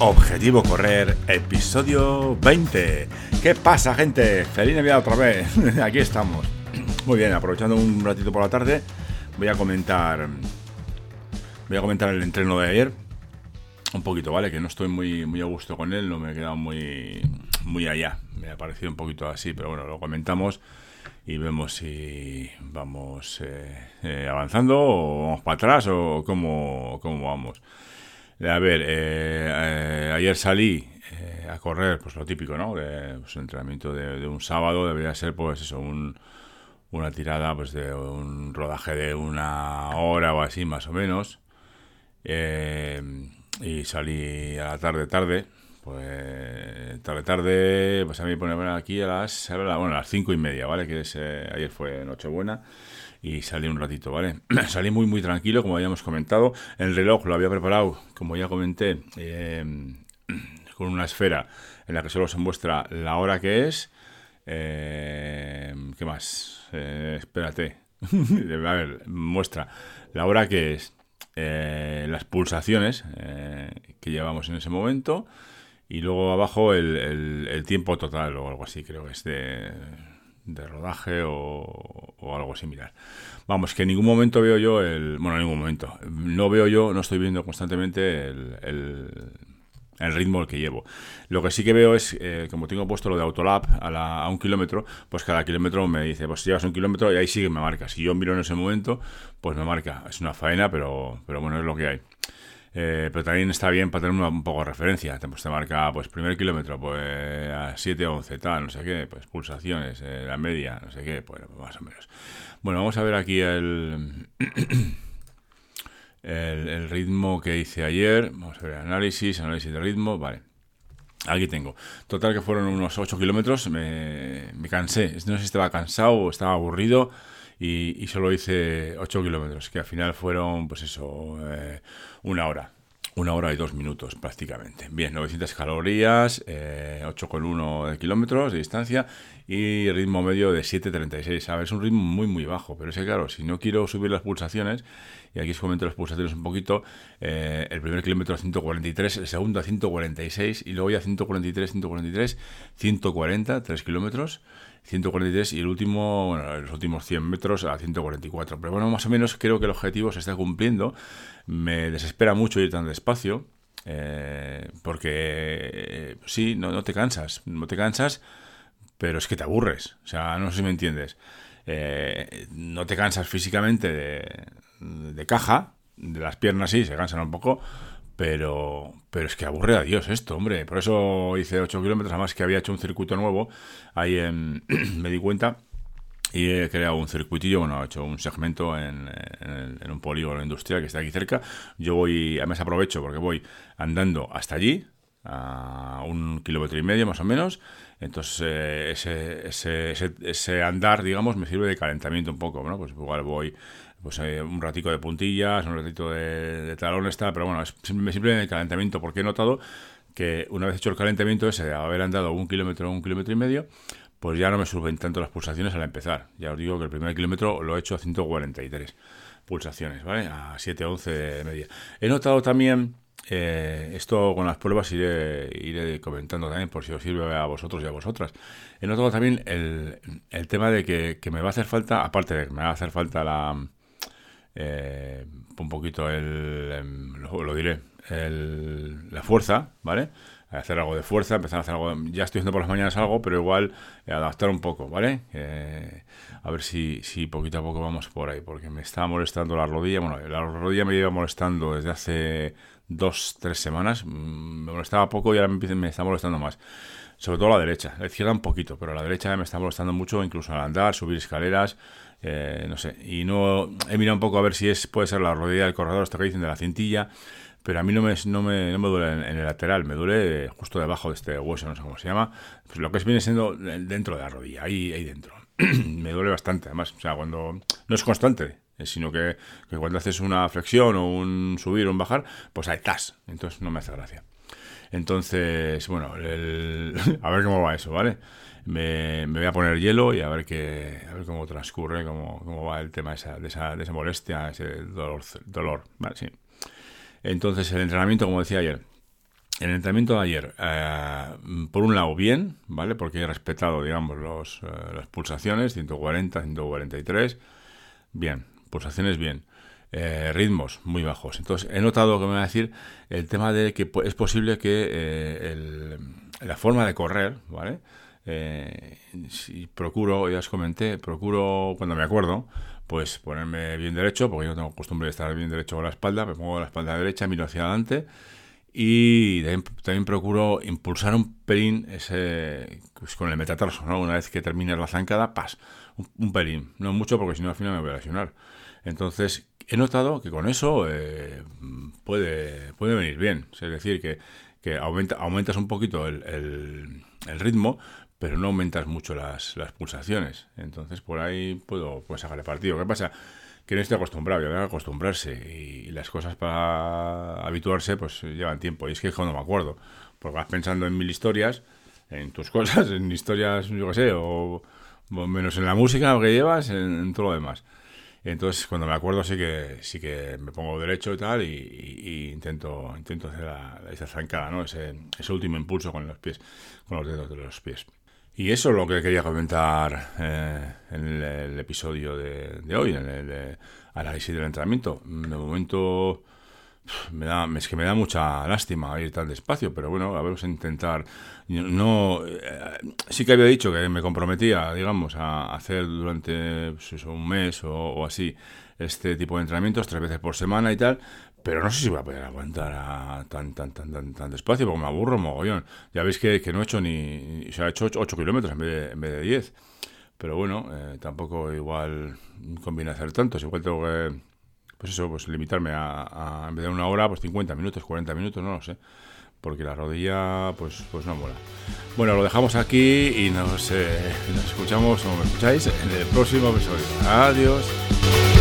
Objetivo Correr, episodio 20. ¿Qué pasa, gente? Feliz Navidad otra vez. Aquí estamos. Muy bien, aprovechando un ratito por la tarde, voy a comentar. Voy a comentar el entreno de ayer. Un poquito, ¿vale? Que no estoy muy, muy a gusto con él, no me he quedado muy, muy allá. Me ha parecido un poquito así, pero bueno, lo comentamos y vemos si vamos eh, eh, avanzando o vamos para atrás o cómo, cómo vamos. A ver, eh, ayer salí a correr, pues lo típico, ¿no? De, pues, un entrenamiento de, un sábado debería ser, pues eso, un, una tirada, pues de un rodaje de una hora o así, más o menos. y salí a la tarde, tarde, pues tarde, tarde, pues a mí poner aquí a las, bueno, a las cinco y media, ¿vale? Que es, eh, ayer fue Nochebuena y salí un ratito, ¿vale? salí muy, muy tranquilo, como habíamos comentado. El reloj lo había preparado, como ya comenté, em, con una esfera en la que solo se muestra la hora que es. Em, ¿Qué más? Eh, espérate. a ver, muestra la hora que es, eh, las pulsaciones que llevamos en ese momento y luego abajo el, el, tiempo total o algo así, creo que es de, de rodaje o, algo similar. Vamos, que en ningún momento veo yo el... Bueno, en ningún momento. No veo yo, no estoy viendo constantemente el, el, ritmo que llevo. Lo que sí que veo es, eh, como tengo puesto lo de Autolab a, a un kilómetro, pues cada kilómetro me dice, pues llevas un kilómetro y ahí sigue me marca. Si yo miro en ese momento, pues me marca. Es una faena, pero, pero bueno, es lo que hay. Eh, pero también está bien para tener un poco de referencia. Pues te marca, pues, primer kilómetro, pues, a 7, 11, tal, no sé qué, pues, pulsaciones, eh, la media, no sé qué, pues, más o menos. Bueno, vamos a ver aquí el, el, ritmo que hice ayer. Vamos a ver, análisis, análisis de ritmo, vale. Aquí tengo. Total que fueron unos 8 kilómetros. Me, cansé. No sé si estaba cansado o estaba aburrido. Y, solo hice 8 kilómetros, que al final fueron, pues eso, eh, una hora. Una hora y dos minutos prácticamente. Bien, 900 calorías, eh, 8,1 de kilómetros de distancia y ritmo medio de 7,36. A ver, es un ritmo muy, muy bajo, pero es que claro, si no quiero subir las pulsaciones, y aquí os comento las pulsaciones un poquito, eh, el primer kilómetro a 143, el segundo a 146 y luego ya 143, 143, 140, 3 kilómetros. 143 y el último, bueno, los últimos 100 metros a 144. Pero bueno, más o menos creo que el objetivo se está cumpliendo. Me desespera mucho ir tan despacio, eh, porque eh, sí, no, no te cansas, no te cansas, pero es que te aburres. O sea, no sé si me entiendes. Eh, no te cansas físicamente de, de caja, de las piernas sí, se cansan un poco, pero, pero es que aburre a Dios esto, hombre. Por eso hice 8 kilómetros, además que había hecho un circuito nuevo. Ahí en, me di cuenta y he creado un circuitillo, bueno, he hecho un segmento en, en, un polígono industrial que está aquí cerca. Yo voy, además aprovecho porque voy andando hasta allí, a un kilómetro y medio más o menos. Entonces, eh, ese, ese, ese, ese, andar, digamos, me sirve de calentamiento un poco, ¿no? Pues igual voy pues eh, un ratico de puntillas, un ratito de, talones, tal, pero bueno, es simple de calentamiento, porque he notado que una vez hecho el calentamiento ese, de haber andado un kilómetro, un kilómetro y medio, pues ya no me suben tanto las pulsaciones al empezar. Ya os digo que el primer kilómetro lo he hecho a 143 pulsaciones, ¿vale? A 7-11 de media. He notado también, eh, esto con las pruebas iré, iré comentando también por si os sirve a vosotros y a vosotras. He notado también el, el tema de que, que, me va a hacer falta, aparte de que me va a hacer falta la, eh, un poquito el, em, lo, diré, el, la fuerza, ¿vale? Hacer algo de fuerza, empezar a hacer algo, ya estoy haciendo por las mañanas algo, pero igual adaptar un poco, ¿vale? Eh, a ver si, si poquito a poco vamos por ahí, porque me está molestando la rodilla, bueno, la rodilla me lleva molestando desde hace dos, tres semanas, mm, me molestaba poco y ahora me, está molestando más. Sobre todo la derecha, la izquierda un poquito, pero la derecha me está molestando mucho, incluso al andar, subir escaleras, eh, no sé, y no he mirado un poco a ver si es puede ser la rodilla del corredor, esto que dicen de la cintilla, pero a mí no me, no me, no me duele en, el lateral, me duele justo debajo de este hueso, no sé cómo se llama, pues lo que es, viene siendo dentro de la rodilla, ahí, ahí dentro. me duele bastante, además, o sea, cuando no es constante, sino que, cuando haces una flexión o un subir o un bajar, pues ahí estás, entonces no me hace gracia. Entonces, bueno, a ver cómo va eso, ¿vale? me, voy a poner hielo y a ver qué, a ver cómo transcurre, cómo, cómo va el tema de esa, de esa, de esa molestia, ese dolor, dolor, ¿vale? Sí. Entonces, el entrenamiento, como decía ayer, el entrenamiento de ayer, eh, por un lado, bien, ¿vale? Porque he respetado, digamos, los, eh, las pulsaciones, 140, 143. Bien, pulsaciones bien. Eh, ritmos muy bajos. Entonces, he notado que me va a decir el tema de que es posible que la forma de correr, ¿vale? si procuro, ya os comenté, procuro, cuando me acuerdo, pues ponerme bien derecho, porque yo no tengo costumbre de estar bien derecho con la espalda, me pongo la espalda derecha, miro hacia adelante y también, procuro impulsar un pelín ese, pues con el metatarso, ¿no? Una vez que termine la zancada, pas, un, pelín. No mucho porque si no al final me voy a lesionar. Entonces, he notado que con eso eh, puede, puede venir bien. Es decir, que, que aumenta, aumentas un poquito el, el, ritmo, pero no aumentas mucho las, las pulsaciones. Entonces, por ahí puedo pues, sacarle partido. ¿Qué pasa? Que no estoy acostumbrado, y que acostumbrarse y, las cosas para habituarse pues llevan tiempo y es que cuando me acuerdo, porque vas pensando en mil historias, en tus cosas, en historias, yo qué sé, o, menos en la música que llevas, en, todo lo demás. Entonces, cuando me acuerdo, sí que sí que me pongo derecho y tal, y, intento intento hacer esa zancada, ¿no? Ese, ese último impulso con los pies, con los dedos de los pies. Y eso es lo que quería comentar eh, en el, episodio de, hoy, en el análisis del entrenamiento. De momento me da, es que me da mucha lástima ir tan despacio, pero bueno, a vamos a intentar. No, eh, sí que había dicho que me comprometía, digamos, a hacer durante pues un mes o, o así este tipo de entrenamientos tres veces por semana y tal, pero no sé si voy a poder aguantar tan, tan, tan, tan, tan despacio, porque me aburro mogollón. Ya veis que, que no he hecho ni... Se ha hecho 8, kilómetros en vez, de, en vez de 10. Pero bueno, eh, tampoco igual conviene hacer tantos. Igual tengo que, pues eso, pues limitarme a, en vez de una hora, pues 50 minutos, 40 minutos, no lo sé. Porque la rodilla, pues, pues no mola. Bueno, lo dejamos aquí y nos, eh, nos escuchamos, o me escucháis, en el próximo episodio. Adiós.